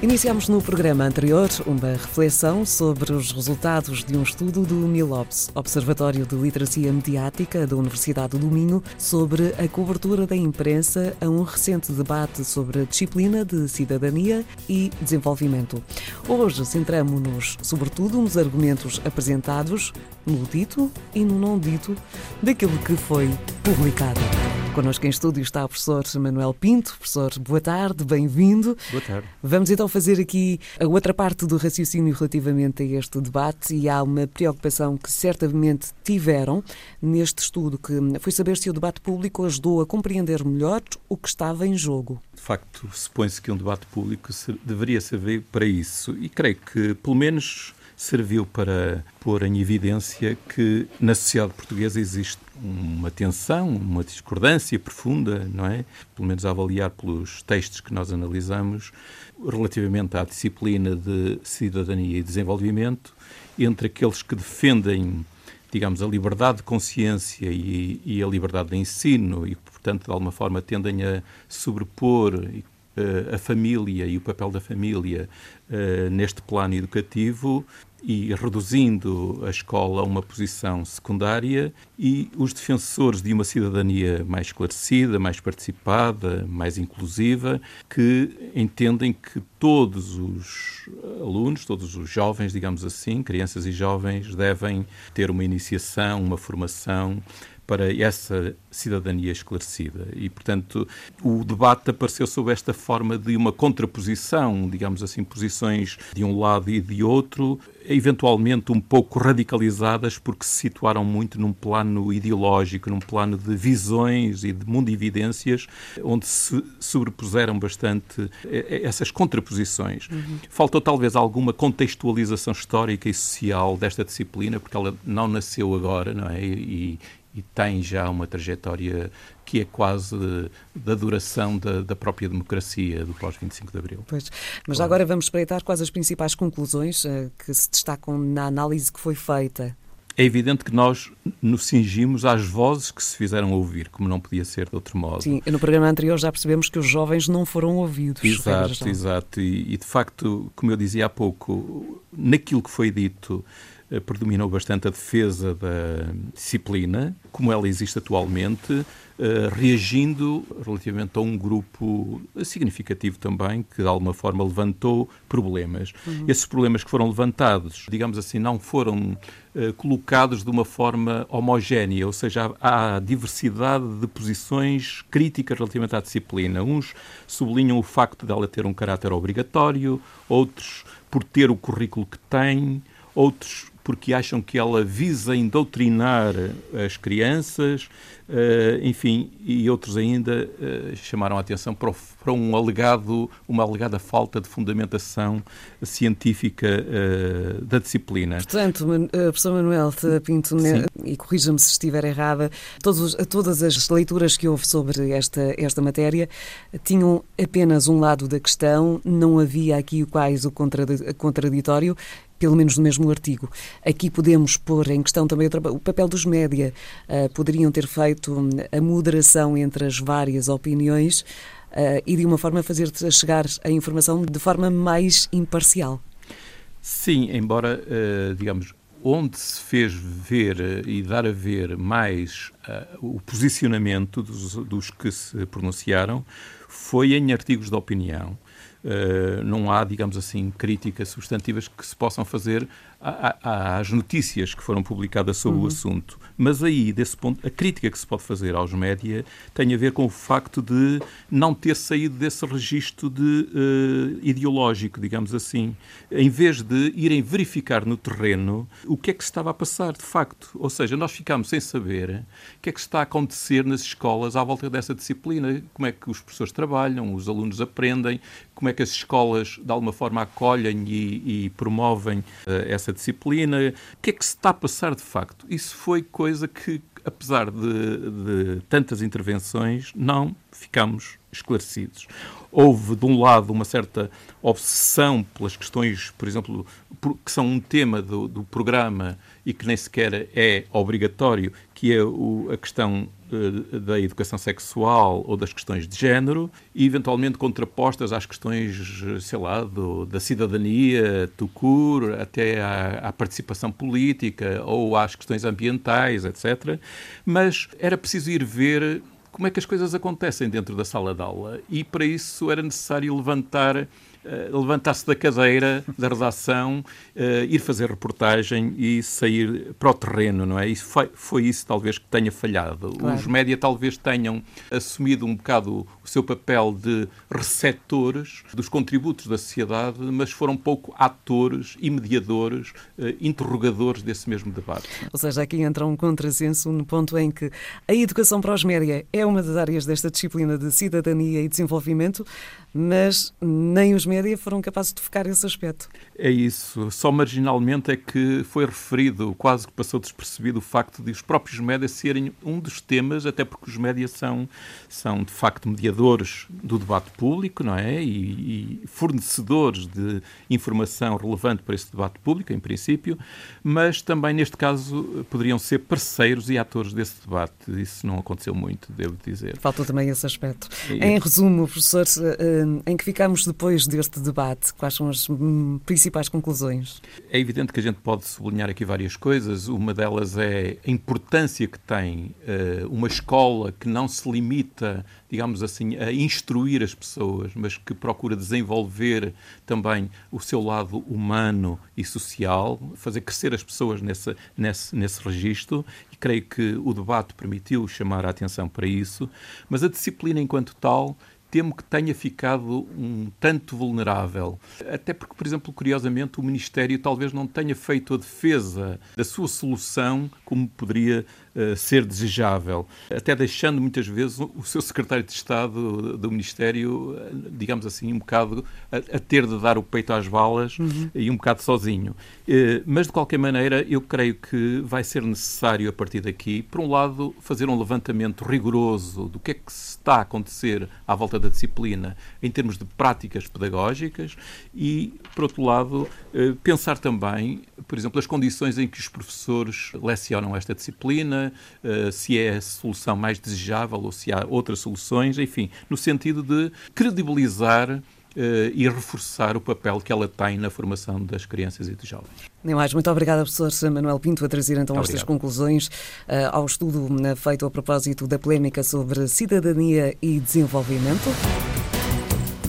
Iniciamos no programa anterior uma reflexão sobre os resultados de um estudo do NILOPS, Observatório de Literacia Mediática da Universidade do Minho, sobre a cobertura da imprensa a um recente debate sobre a disciplina de cidadania e desenvolvimento. Hoje centramos-nos, sobretudo, nos argumentos apresentados, no dito e no não dito, daquilo que foi publicado. Connosco em estúdio está o professor Manuel Pinto. Professor, boa tarde, bem-vindo. Boa tarde. Vamos então fazer aqui a outra parte do raciocínio relativamente a este debate e há uma preocupação que certamente tiveram neste estudo, que foi saber se o debate público ajudou a compreender melhor o que estava em jogo. De facto, supõe-se que um debate público deveria servir para isso e creio que, pelo menos, serviu para pôr em evidência que na sociedade portuguesa existe uma tensão, uma discordância profunda, não é? Pelo menos a avaliar pelos textos que nós analisamos, relativamente à disciplina de cidadania e desenvolvimento, entre aqueles que defendem, digamos, a liberdade de consciência e, e a liberdade de ensino e, portanto, de alguma forma tendem a sobrepor uh, a família e o papel da família uh, neste plano educativo e reduzindo a escola a uma posição secundária e os defensores de uma cidadania mais esclarecida, mais participada, mais inclusiva, que entendem que todos os alunos, todos os jovens, digamos assim, crianças e jovens, devem ter uma iniciação, uma formação para essa cidadania esclarecida. E, portanto, o debate apareceu sob esta forma de uma contraposição, digamos assim, posições de um lado e de outro, eventualmente um pouco radicalizadas, porque se situaram muito num plano ideológico, num plano de visões e de mundividências, onde se sobrepuseram bastante eh, essas contraposições. Uhum. Faltou talvez alguma contextualização histórica e social desta disciplina, porque ela não nasceu agora, não é? E, e tem já uma trajetória que é quase da duração da, da própria democracia do pós-25 de Abril. Pois, mas claro. agora vamos espreitar quais as principais conclusões uh, que se destacam na análise que foi feita. É evidente que nós nos cingimos às vozes que se fizeram ouvir, como não podia ser de outro modo. Sim, no programa anterior já percebemos que os jovens não foram ouvidos. Exato, exato. E, e de facto, como eu dizia há pouco, naquilo que foi dito predominou bastante a defesa da disciplina, como ela existe atualmente, eh, reagindo relativamente a um grupo significativo também, que de alguma forma levantou problemas. Uhum. Esses problemas que foram levantados, digamos assim, não foram uh, colocados de uma forma homogénea, ou seja, há, há diversidade de posições críticas relativamente à disciplina. Uns sublinham o facto dela ter um caráter obrigatório, outros por ter o currículo que tem, outros porque acham que ela visa indoutrinar as crianças, uh, enfim, e outros ainda uh, chamaram a atenção para, o, um alegado, uma alegada falta de fundamentação científica da disciplina. Portanto, professor Manuel Pinto, Sim. e corrija-me se estiver errada, todos, todas as leituras que houve sobre esta, esta matéria tinham apenas um lado da questão, não havia aqui quais o contraditório pelo menos no mesmo artigo. Aqui podemos pôr em questão também o papel dos média. Uh, poderiam ter feito hum, a moderação entre as várias opiniões uh, e de uma forma fazer chegar a informação de forma mais imparcial. Sim, embora, uh, digamos, onde se fez ver e dar a ver mais o posicionamento dos, dos que se pronunciaram foi em artigos de opinião Uh, não há, digamos assim, críticas substantivas que se possam fazer às notícias que foram publicadas sobre uhum. o assunto. Mas aí, desse ponto, a crítica que se pode fazer aos média tem a ver com o facto de não ter saído desse registro de, uh, ideológico, digamos assim. Em vez de irem verificar no terreno o que é que se estava a passar, de facto. Ou seja, nós ficámos sem saber o que é que está a acontecer nas escolas à volta dessa disciplina, como é que os professores trabalham, os alunos aprendem, como é que as escolas, de alguma forma, acolhem e, e promovem uh, essa disciplina. O que é que se está a passar de facto? Isso foi coisa que, apesar de, de tantas intervenções, não ficamos esclarecidos. Houve, de um lado, uma certa obsessão pelas questões, por exemplo, que são um tema do, do programa e que nem sequer é obrigatório, que é o, a questão da educação sexual ou das questões de género, e eventualmente contrapostas às questões, sei lá, do, da cidadania, do CUR, até à, à participação política ou às questões ambientais, etc. Mas era preciso ir ver como é que as coisas acontecem dentro da sala de aula e para isso era necessário levantar eh, levantar-se da cadeira da redação, uh, ir fazer reportagem e sair para o terreno, não é? Isso foi, foi isso talvez que tenha falhado. Claro. Os média talvez tenham assumido um bocado o seu papel de receptores dos contributos da sociedade, mas foram pouco atores e mediadores, uh, interrogadores desse mesmo debate. Ou seja, aqui entra um contrassenso no ponto em que a educação para os média é uma das áreas desta disciplina de cidadania e desenvolvimento, mas nem os média foram capazes de focar esse aspecto. É isso. Só marginalmente é que foi referido, quase que passou despercebido, o facto de os próprios médias serem um dos temas, até porque os médias são, são de facto mediadores do debate público, não é? E, e fornecedores de informação relevante para esse debate público, em princípio, mas também, neste caso, poderiam ser parceiros e atores desse debate. Isso não aconteceu muito, devo dizer. Faltou também esse aspecto. Em resumo, professor, eh, em que ficamos depois deste debate? Quais são as hum, principais conclusões? É evidente que a gente pode sublinhar aqui várias coisas. Uma delas é a importância que tem uh, uma escola que não se limita, digamos assim, a instruir as pessoas, mas que procura desenvolver também o seu lado humano e social, fazer crescer as pessoas nesse, nesse, nesse registro. E creio que o debate permitiu chamar a atenção para isso. Mas a disciplina, enquanto tal, temo que tenha ficado um tanto vulnerável. Até porque, por exemplo, curiosamente, o Ministério talvez não tenha feito a defesa da sua solução como poderia uh, ser desejável. Até deixando muitas vezes o seu secretário de Estado do Ministério, eh, digamos assim, um bocado a, a ter de dar o peito às balas uhum. e um bocado sozinho. Uh, mas, de qualquer maneira, eu creio que vai ser necessário, a partir daqui, por um lado, fazer um levantamento rigoroso do que é que está a acontecer à volta da disciplina em termos de práticas pedagógicas e, por outro lado, eh, pensar também, por exemplo, as condições em que os professores lecionam esta disciplina, eh, se é a solução mais desejável ou se há outras soluções, enfim, no sentido de credibilizar Uh, e reforçar o papel que ela tem na formação das crianças e dos jovens. Nem mais. Muito obrigada, professor Manuel Pinto, a trazer então Obrigado. estas conclusões uh, ao estudo feito a propósito da polémica sobre cidadania e desenvolvimento.